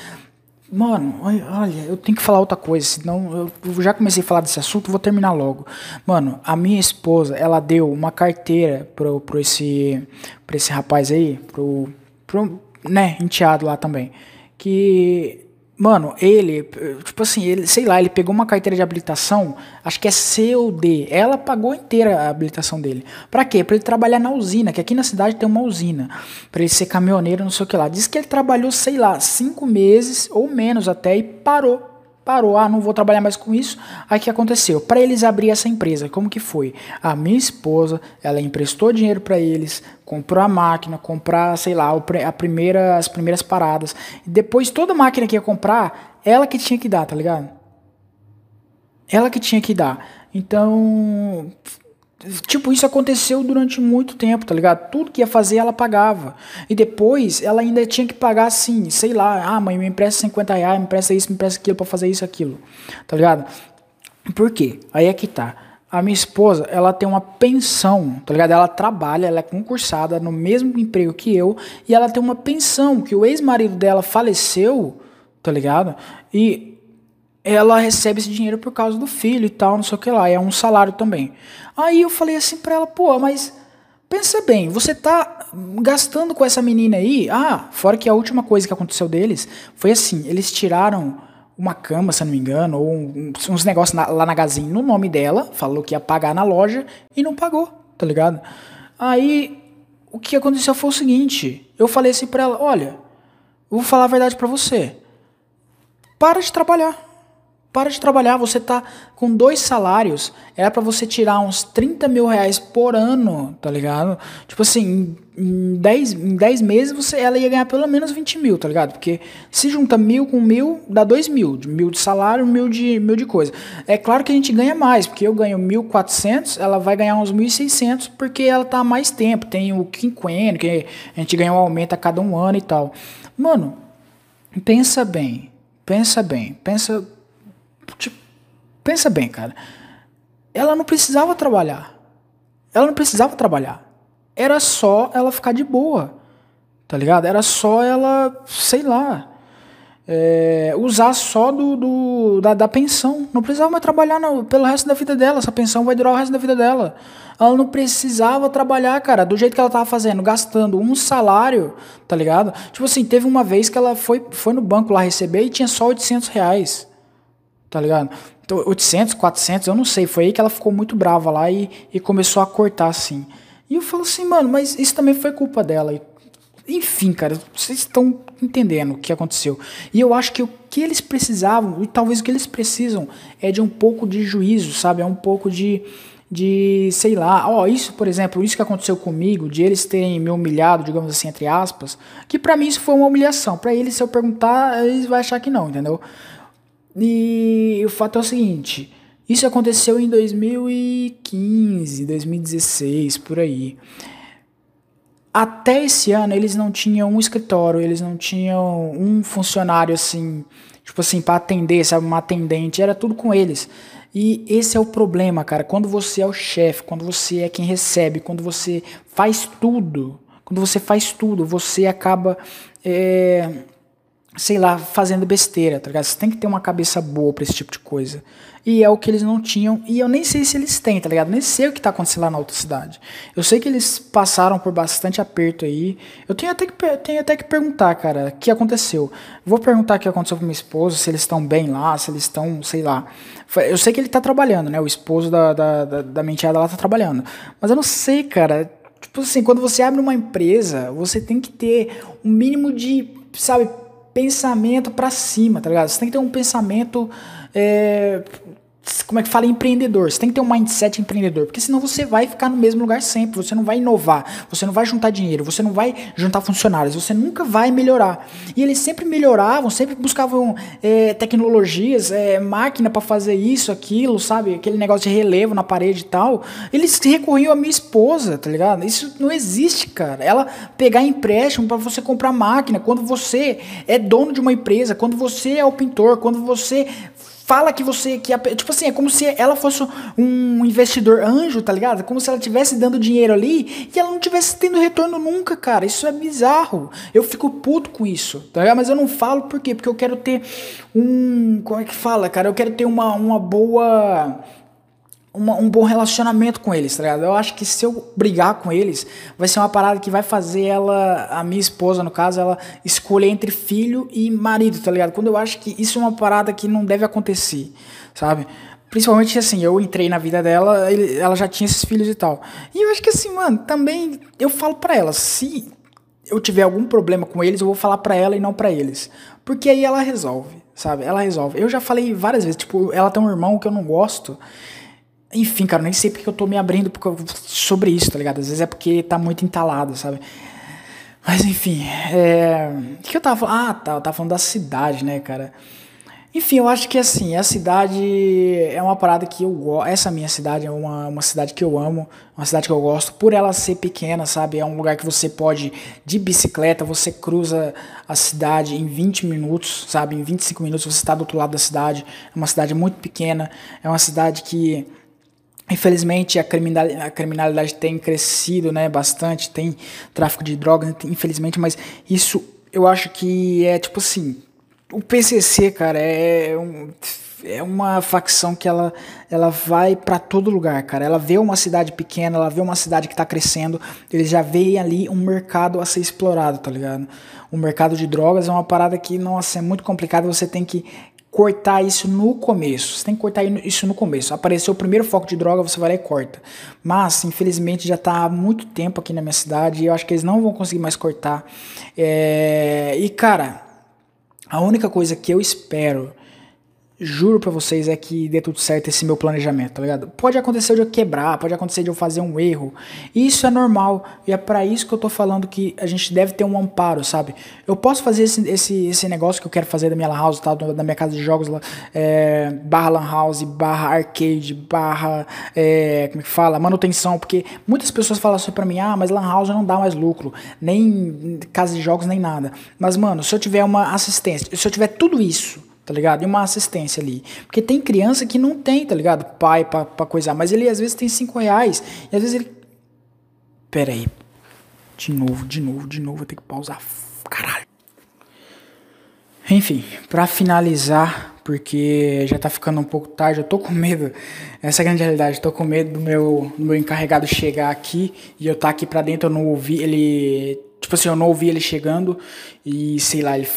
[SPEAKER 1] Mano, olha, eu tenho que falar outra coisa, senão eu já comecei a falar desse assunto, vou terminar logo. Mano, a minha esposa, ela deu uma carteira pro, pro esse, pro esse rapaz aí, pro, pro, né, enteado lá também, que Mano, ele, tipo assim, ele, sei lá, ele pegou uma carteira de habilitação, acho que é C ou D. Ela pagou inteira a habilitação dele. Pra quê? Pra ele trabalhar na usina, que aqui na cidade tem uma usina. Pra ele ser caminhoneiro, não sei o que lá. Diz que ele trabalhou, sei lá, cinco meses ou menos até e parou parou, ah, não vou trabalhar mais com isso. Aí o que aconteceu? Para eles abrir essa empresa, como que foi? A minha esposa, ela emprestou dinheiro para eles, comprou a máquina, comprar, sei lá, a primeira, as primeiras paradas. Depois toda máquina que ia comprar, ela que tinha que dar, tá ligado? Ela que tinha que dar. Então, Tipo, isso aconteceu durante muito tempo, tá ligado? Tudo que ia fazer ela pagava. E depois ela ainda tinha que pagar assim, sei lá, ah, mãe, me empresta 50 reais, me empresta isso, me empresta aquilo pra fazer isso, aquilo. Tá ligado? Por quê? Aí é que tá. A minha esposa, ela tem uma pensão, tá ligado? Ela trabalha, ela é concursada no mesmo emprego que eu, e ela tem uma pensão, que o ex-marido dela faleceu, tá ligado? E ela recebe esse dinheiro por causa do filho e tal, não sei o que lá, é um salário também. Aí eu falei assim pra ela, pô, mas pensa bem, você tá gastando com essa menina aí? Ah, fora que a última coisa que aconteceu deles foi assim, eles tiraram uma cama, se não me engano, ou uns negócios lá na Gazin no nome dela, falou que ia pagar na loja e não pagou, tá ligado? Aí o que aconteceu foi o seguinte, eu falei assim pra ela, olha, vou falar a verdade para você, para de trabalhar. Para de trabalhar, você tá com dois salários, era para você tirar uns 30 mil reais por ano, tá ligado? Tipo assim, em 10, em 10 meses você, ela ia ganhar pelo menos 20 mil, tá ligado? Porque se junta mil com mil, dá 2 mil. De mil de salário, mil de, mil de coisa. É claro que a gente ganha mais, porque eu ganho 1.400, ela vai ganhar uns 1.600, porque ela tá há mais tempo. Tem o quinquênio, que a gente ganha um aumento a cada um ano e tal. Mano, pensa bem, pensa bem, pensa Tipo, pensa bem, cara. Ela não precisava trabalhar. Ela não precisava trabalhar. Era só ela ficar de boa. Tá ligado? Era só ela, sei lá, é, usar só do, do da, da, pensão. Não precisava mais trabalhar no, pelo resto da vida dela. Essa pensão vai durar o resto da vida dela. Ela não precisava trabalhar, cara, do jeito que ela tava fazendo, gastando um salário, tá ligado? Tipo assim, teve uma vez que ela foi, foi no banco lá receber e tinha só 800 reais tá ligado? 800, 400, eu não sei. Foi aí que ela ficou muito brava lá e, e começou a cortar assim. E eu falo assim, mano, mas isso também foi culpa dela. Enfim, cara, vocês estão entendendo o que aconteceu. E eu acho que o que eles precisavam, e talvez o que eles precisam, é de um pouco de juízo, sabe? É um pouco de, de sei lá, ó, isso, por exemplo, isso que aconteceu comigo, de eles terem me humilhado, digamos assim, entre aspas, que para mim isso foi uma humilhação. Para eles, se eu perguntar, eles vão achar que não, entendeu? E o fato é o seguinte, isso aconteceu em 2015, 2016, por aí até esse ano eles não tinham um escritório, eles não tinham um funcionário assim, tipo assim, para atender, sabe, uma atendente, era tudo com eles. E esse é o problema, cara. Quando você é o chefe, quando você é quem recebe, quando você faz tudo, quando você faz tudo, você acaba, é, sei lá, fazendo besteira, tá ligado? Você tem que ter uma cabeça boa para esse tipo de coisa. E é o que eles não tinham. E eu nem sei se eles têm, tá ligado? Nem sei o que tá acontecendo lá na outra cidade. Eu sei que eles passaram por bastante aperto aí. Eu tenho até que, tenho até que perguntar, cara, o que aconteceu. Vou perguntar o que aconteceu com minha esposa, se eles estão bem lá, se eles estão, sei lá. Eu sei que ele tá trabalhando, né? O esposo da, da, da, da menteada lá tá trabalhando. Mas eu não sei, cara. Tipo assim, quando você abre uma empresa, você tem que ter um mínimo de, sabe, pensamento para cima, tá ligado? Você tem que ter um pensamento. É, como é que fala, empreendedor. Você tem que ter um mindset empreendedor, porque senão você vai ficar no mesmo lugar sempre. Você não vai inovar, você não vai juntar dinheiro, você não vai juntar funcionários, você nunca vai melhorar. E eles sempre melhoravam, sempre buscavam é, tecnologias, é, máquina para fazer isso, aquilo, sabe? Aquele negócio de relevo na parede e tal. Eles recorriam à minha esposa, tá ligado? Isso não existe, cara. Ela pegar empréstimo para você comprar máquina, quando você é dono de uma empresa, quando você é o pintor, quando você fala que você que tipo assim, é como se ela fosse um investidor anjo, tá ligado? Como se ela tivesse dando dinheiro ali e ela não tivesse tendo retorno nunca, cara. Isso é bizarro. Eu fico puto com isso, tá ligado? Mas eu não falo por quê? Porque eu quero ter um, como é que fala, cara? Eu quero ter uma uma boa uma, um bom relacionamento com eles, tá ligado? Eu acho que se eu brigar com eles, vai ser uma parada que vai fazer ela, a minha esposa, no caso, ela escolher entre filho e marido, tá ligado? Quando eu acho que isso é uma parada que não deve acontecer, sabe? Principalmente assim, eu entrei na vida dela, ela já tinha esses filhos e tal. E eu acho que assim, mano, também eu falo para ela, se eu tiver algum problema com eles, eu vou falar para ela e não para eles. Porque aí ela resolve, sabe? Ela resolve. Eu já falei várias vezes, tipo, ela tem um irmão que eu não gosto. Enfim, cara, nem sei porque eu tô me abrindo sobre isso, tá ligado? Às vezes é porque tá muito entalado, sabe? Mas enfim, é... o que eu tava falando? Ah, tá, eu tava falando da cidade, né, cara? Enfim, eu acho que assim, a cidade é uma parada que eu gosto. Essa minha cidade é uma, uma cidade que eu amo, uma cidade que eu gosto, por ela ser pequena, sabe? É um lugar que você pode, de bicicleta, você cruza a cidade em 20 minutos, sabe? Em 25 minutos você está do outro lado da cidade. É uma cidade muito pequena, é uma cidade que Infelizmente a criminalidade, tem crescido né, bastante, tem tráfico de drogas, infelizmente, mas isso eu acho que é tipo assim. O PCC, cara, é, um, é uma facção que ela, ela vai para todo lugar, cara. Ela vê uma cidade pequena, ela vê uma cidade que tá crescendo, eles já veem ali um mercado a ser explorado, tá ligado? O mercado de drogas é uma parada que, nossa, é muito complicado, você tem que cortar isso no começo. Você tem que cortar isso no começo. Apareceu o primeiro foco de droga, você vai lá e corta. Mas, infelizmente, já está há muito tempo aqui na minha cidade e eu acho que eles não vão conseguir mais cortar. É... E, cara, a única coisa que eu espero juro pra vocês, é que dê tudo certo esse meu planejamento, tá ligado? Pode acontecer de eu quebrar, pode acontecer de eu fazer um erro. Isso é normal. E é para isso que eu tô falando que a gente deve ter um amparo, sabe? Eu posso fazer esse, esse, esse negócio que eu quero fazer da minha lan house, tá? da minha casa de jogos, é, barra lan house, barra arcade, barra, é, como é que fala? Manutenção, porque muitas pessoas falam assim pra mim, ah, mas lan house não dá mais lucro, nem casa de jogos, nem nada. Mas, mano, se eu tiver uma assistência, se eu tiver tudo isso, tá ligado? E uma assistência ali. Porque tem criança que não tem, tá ligado? Pai pra, pra coisar, mas ele às vezes tem cinco reais, e às vezes ele. Pera aí. De novo, de novo, de novo, vou ter que pausar. Caralho. Enfim, para finalizar, porque já tá ficando um pouco tarde, eu tô com medo. Essa é a grande realidade, tô com medo do meu, do meu encarregado chegar aqui e eu tá aqui pra dentro, eu não ouvi ele. Tipo assim, eu não ouvi ele chegando e sei lá, ele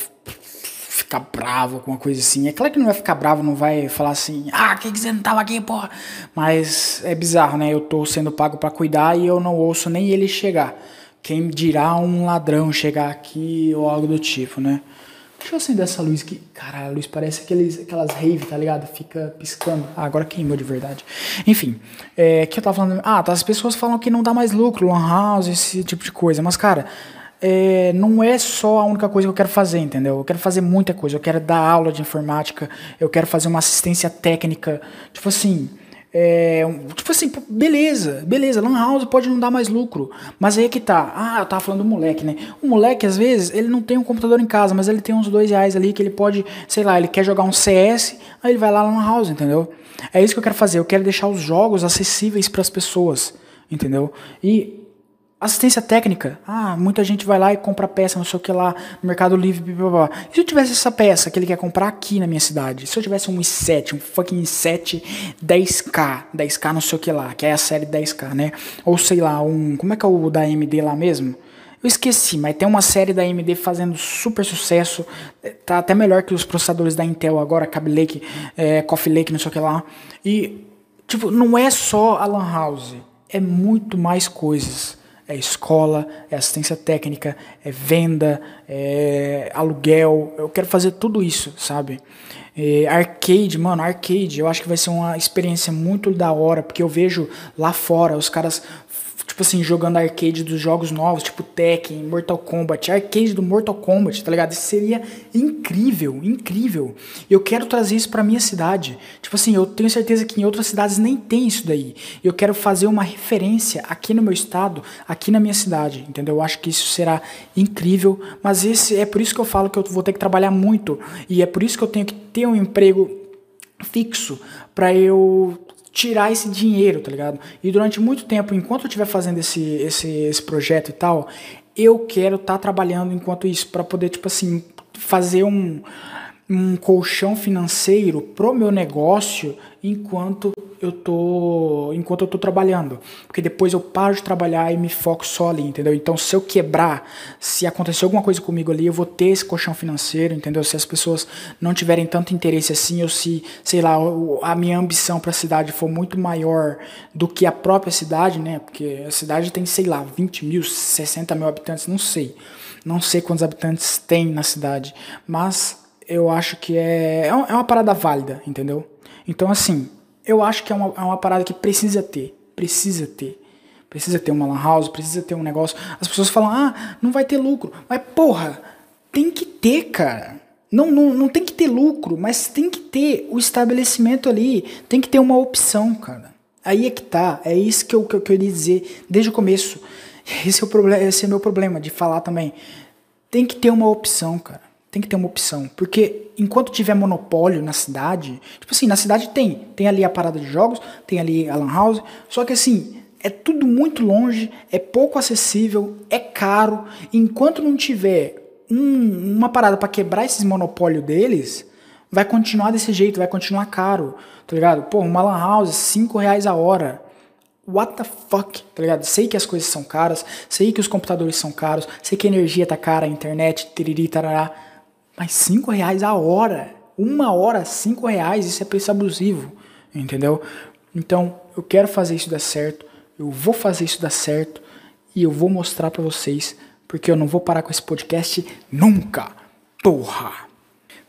[SPEAKER 1] ficar bravo com uma coisa assim. É claro que não vai ficar bravo, não vai falar assim, ah, que, que você não tava aqui, porra? Mas é bizarro, né? Eu tô sendo pago para cuidar e eu não ouço nem ele chegar. Quem dirá um ladrão chegar aqui ou algo do tipo, né? Deixa eu acender essa luz aqui. Caralho, a luz parece aqueles, aquelas rave, tá ligado? Fica piscando. Ah, agora queimou de verdade. Enfim, é, que eu tava falando. Ah, tá, as pessoas falam que não dá mais lucro, lan house, esse tipo de coisa. Mas, cara, é, não é só a única coisa que eu quero fazer, entendeu? Eu quero fazer muita coisa. Eu quero dar aula de informática, eu quero fazer uma assistência técnica. Tipo assim, é, tipo assim, beleza, beleza, Lan House pode não dar mais lucro, mas aí é que tá. Ah, eu tava falando do moleque, né? O moleque, às vezes, ele não tem um computador em casa, mas ele tem uns dois reais ali que ele pode, sei lá, ele quer jogar um CS, aí ele vai lá Lan House, entendeu? É isso que eu quero fazer, eu quero deixar os jogos acessíveis para as pessoas, entendeu? E Assistência técnica. Ah, muita gente vai lá e compra peça, não sei o que lá, no Mercado Livre, blá, blá, blá. E se eu tivesse essa peça que ele quer comprar aqui na minha cidade? Se eu tivesse um i7, um fucking i7 10K, 10K não sei o que lá, que é a série 10K, né? Ou sei lá, um. Como é que é o da AMD lá mesmo? Eu esqueci, mas tem uma série da AMD fazendo super sucesso. Tá até melhor que os processadores da Intel agora, Kaby Lake, é, Coffee Lake, não sei o que lá. E, tipo, não é só a Lan House, é muito mais coisas é escola, é assistência técnica, é venda, é aluguel. Eu quero fazer tudo isso, sabe? É, arcade, mano, arcade, eu acho que vai ser uma experiência muito da hora, porque eu vejo lá fora os caras tipo assim, jogando arcade dos jogos novos, tipo Tekken, Mortal Kombat, arcade do Mortal Kombat, tá ligado? Isso seria incrível, incrível. Eu quero trazer isso pra minha cidade. Tipo assim, eu tenho certeza que em outras cidades nem tem isso daí. Eu quero fazer uma referência aqui no meu estado, aqui na minha cidade, entendeu? Eu acho que isso será incrível, mas esse é por isso que eu falo que eu vou ter que trabalhar muito e é por isso que eu tenho que ter um emprego fixo para eu tirar esse dinheiro, tá ligado? E durante muito tempo, enquanto eu estiver fazendo esse, esse, esse projeto e tal, eu quero estar tá trabalhando enquanto isso, para poder, tipo assim, fazer um, um colchão financeiro pro meu negócio enquanto eu tô enquanto eu tô trabalhando, porque depois eu paro de trabalhar e me foco só ali, entendeu? Então, se eu quebrar, se acontecer alguma coisa comigo ali, eu vou ter esse colchão financeiro, entendeu? Se as pessoas não tiverem tanto interesse assim, ou se, sei lá, a minha ambição para a cidade for muito maior do que a própria cidade, né? Porque a cidade tem, sei lá, 20 mil, 60 mil habitantes, não sei. Não sei quantos habitantes tem na cidade, mas eu acho que é, é uma parada válida, entendeu? Então, assim, eu acho que é uma, é uma parada que precisa ter. Precisa ter. Precisa ter uma lan house, precisa ter um negócio. As pessoas falam, ah, não vai ter lucro. Mas, porra, tem que ter, cara. Não, não, não tem que ter lucro, mas tem que ter o estabelecimento ali. Tem que ter uma opção, cara. Aí é que tá. É isso que eu, que eu queria dizer desde o começo. Esse é o problema, esse é o meu problema de falar também. Tem que ter uma opção, cara. Tem que ter uma opção. Porque enquanto tiver monopólio na cidade, tipo assim, na cidade tem. Tem ali a parada de jogos, tem ali a Lan House. Só que assim, é tudo muito longe, é pouco acessível, é caro. Enquanto não tiver um, uma parada para quebrar esses monopólios deles, vai continuar desse jeito, vai continuar caro. Tá ligado? Pô, uma Lan House, 5 reais a hora. What the fuck, tá ligado? Sei que as coisas são caras, sei que os computadores são caros, sei que a energia tá cara, a internet, tiriri, tarará. Mas cinco reais a hora, uma hora, cinco reais, isso é preço abusivo, entendeu? Então, eu quero fazer isso dar certo, eu vou fazer isso dar certo e eu vou mostrar para vocês, porque eu não vou parar com esse podcast nunca, porra!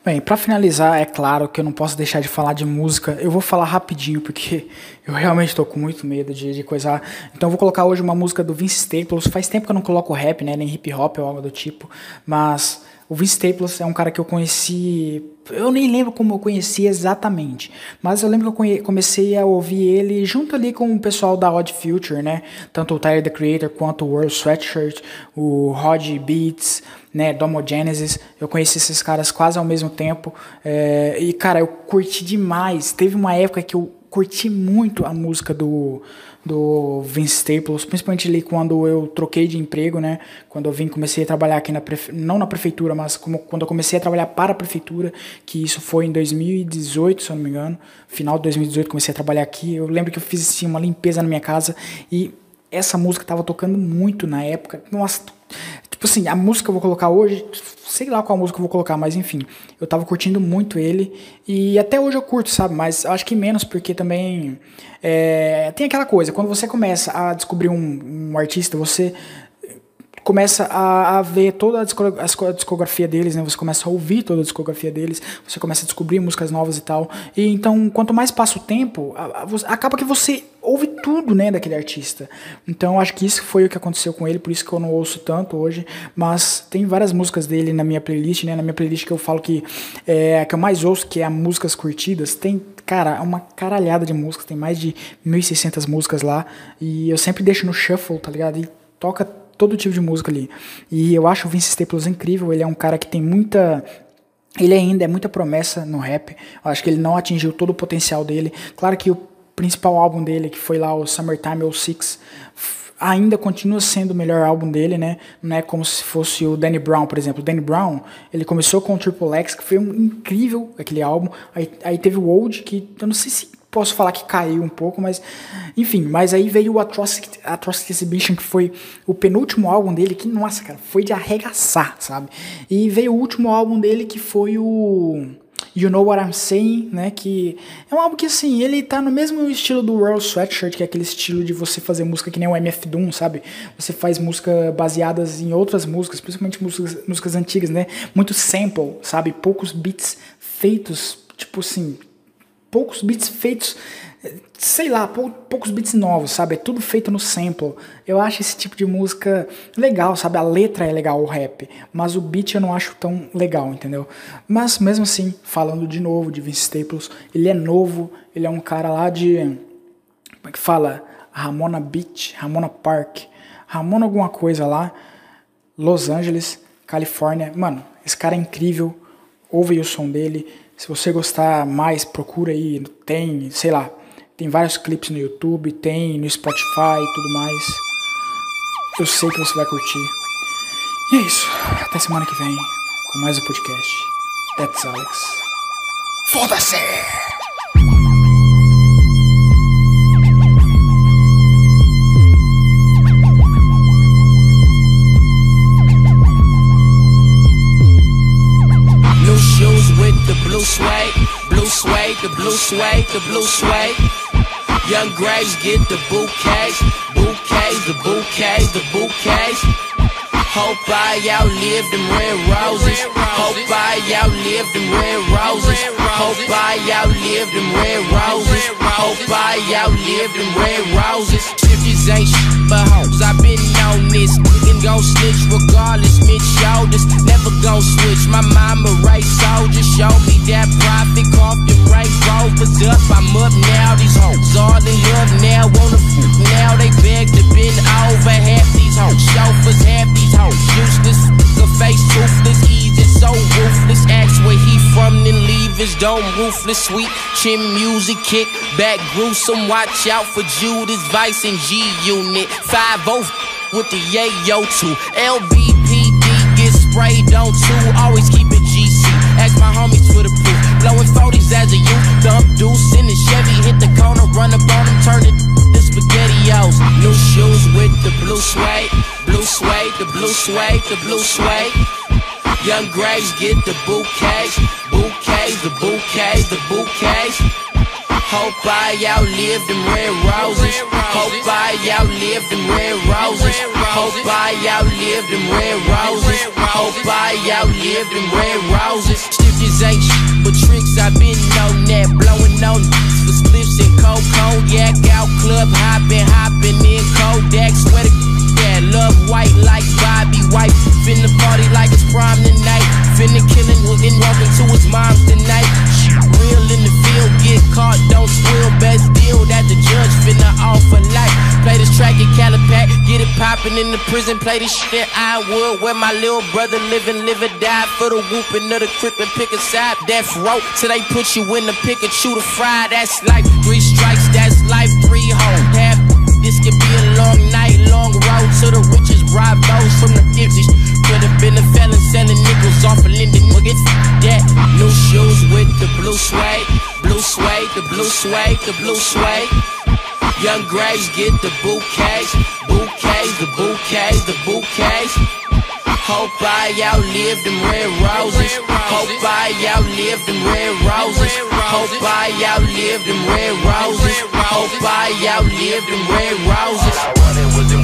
[SPEAKER 1] Bem, para finalizar, é claro que eu não posso deixar de falar de música. Eu vou falar rapidinho porque eu realmente estou com muito medo de, de coisar. Então eu vou colocar hoje uma música do Vince Staples. Faz tempo que eu não coloco rap, né, nem hip hop ou algo do tipo, mas o Vince Staples é um cara que eu conheci. Eu nem lembro como eu conheci exatamente, mas eu lembro que eu comecei a ouvir ele junto ali com o pessoal da Odd Future, né? Tanto o Tyler the Creator quanto o World Sweatshirt, o Rod Beats, né? Domo Genesis. Eu conheci esses caras quase ao mesmo tempo. É, e, cara, eu curti demais. Teve uma época que eu curti muito a música do do Vince Staples, principalmente ali quando eu troquei de emprego, né? Quando eu vim, comecei a trabalhar aqui na prefe... não na prefeitura, mas como, quando eu comecei a trabalhar para a prefeitura, que isso foi em 2018, se eu não me engano, final de 2018 comecei a trabalhar aqui. Eu lembro que eu fiz assim, uma limpeza na minha casa e essa música estava tocando muito na época. Nossa, tipo assim, a música que eu vou colocar hoje, sei lá qual música eu vou colocar, mas enfim, eu tava curtindo muito ele e até hoje eu curto, sabe? Mas acho que menos porque também é, tem aquela coisa, quando você começa a descobrir um, um artista, você começa a, a, ver toda a discografia deles, né? Você começa a ouvir toda a discografia deles, você começa a descobrir músicas novas e tal. E então, quanto mais passa o tempo, a, a, acaba que você ouve tudo, né, daquele artista. Então, acho que isso foi o que aconteceu com ele, por isso que eu não ouço tanto hoje, mas tem várias músicas dele na minha playlist, né? Na minha playlist que eu falo que é a que eu mais ouço, que é a músicas curtidas, tem cara, uma caralhada de músicas, tem mais de 1600 músicas lá, e eu sempre deixo no shuffle, tá ligado? E toca todo tipo de música ali. E eu acho o Vince Staples incrível, ele é um cara que tem muita ele ainda é muita promessa no rap. Eu acho que ele não atingiu todo o potencial dele. Claro que o principal álbum dele, que foi lá o Summertime 06, ainda continua sendo o melhor álbum dele, né? Não é como se fosse o Danny Brown, por exemplo. O Danny Brown, ele começou com o Triple X, que foi um incrível aquele álbum. Aí, aí teve o Old, que eu não sei se posso falar que caiu um pouco, mas enfim, mas aí veio o Atrocity, Atrocity Exhibition, que foi o penúltimo álbum dele, que nossa, cara, foi de arregaçar, sabe? E veio o último álbum dele que foi o You Know What I'm Saying, né? Que é um álbum que, assim, ele tá no mesmo estilo do World Sweatshirt, que é aquele estilo de você fazer música que nem o MF Doom, sabe? Você faz música baseadas em outras músicas, principalmente músicas, músicas antigas, né? Muito sample, sabe? Poucos beats feitos, tipo assim, poucos beats feitos, sei lá, poucos beats novos, sabe? É tudo feito no sample. Eu acho esse tipo de música legal, sabe? A letra é legal, o rap, mas o beat eu não acho tão legal, entendeu? Mas mesmo assim, falando de novo de Vince Staples, ele é novo, ele é um cara lá de. Como é que fala? Ramona Beach, Ramona Park, Ramona alguma coisa lá, Los Angeles, Califórnia. Mano, esse cara é incrível, ouve o som dele se você gostar mais, procura aí. Tem, sei lá, tem vários clipes no YouTube, tem no Spotify e tudo mais. Eu sei que você vai curtir. E é isso. Até semana que vem com mais um podcast. That's Alex. Foda-se! Suede, blue suede, the blue suede, the blue suede. Young Graves get the bouquets, bouquets, the bouquets, the bouquets. Hope I outlive them red roses. Hope I outlive them red roses. Hope I outlive them red roses. Hope I outlive them red roses. If ain't shit but hoes, I've been on this. Gon' snitch regardless, mid shoulders. Never gon' switch. My mama right soldier. Show me that profit. Cough them right rovers up. I'm up now. These hoes all in love now. Wanna f now. They beg to bend over. Half these hoes. Chauffeurs, half these hoes. Useless. The face toothless. Easy, so ruthless. Ask where he from, then leave his dome ruthless. Sweet chin music, kick back gruesome. Watch out for Judas Vice and G Unit. 5 with the yayo too. LBPD get sprayed on two. Always keep it GC. Ask my homies for the proof. Blowing 40s as a youth. Dump deuce in the Chevy. Hit the corner, run up on him, turn it to spaghettios. New shoes with the blue suede. Blue suede, the blue suede, the blue suede. Young Graves get the bouquets. Bouquets, the bouquets, the bouquets. Hope I outlive them red roses. Hope I outlive them red roses. Hope I outlive them red roses. Hope I outlive them red roses. Stitches ain't but tricks. i been on that, blowing on for spliffs and cold cognac. Out club hopping, hopping in Kodak. Sweater, yeah, love white like Bobby White. Finna party like it's prom tonight. Finna poppin' in the prison. Play this shit I would where my little brother living, live or die for the whooping of the crip and pick a side. Death row till they put you in the pick and shoot a fry. That's life. Three strikes, that's life. Three hoes. Half this could be a long night, long road to the riches. Bravos from the 50s. Could've been a felon selling nickels off of Linden. Get that. New shoes with the blue suede. Blue suede, the blue suede, the blue suede. Young Graves get the bouquets. Bouquets, the bouquets, the bouquets.
[SPEAKER 2] Hope I outlive them red roses. Hope I outlive them red roses. Hope I outlive them red roses. Hope I outlive them red roses.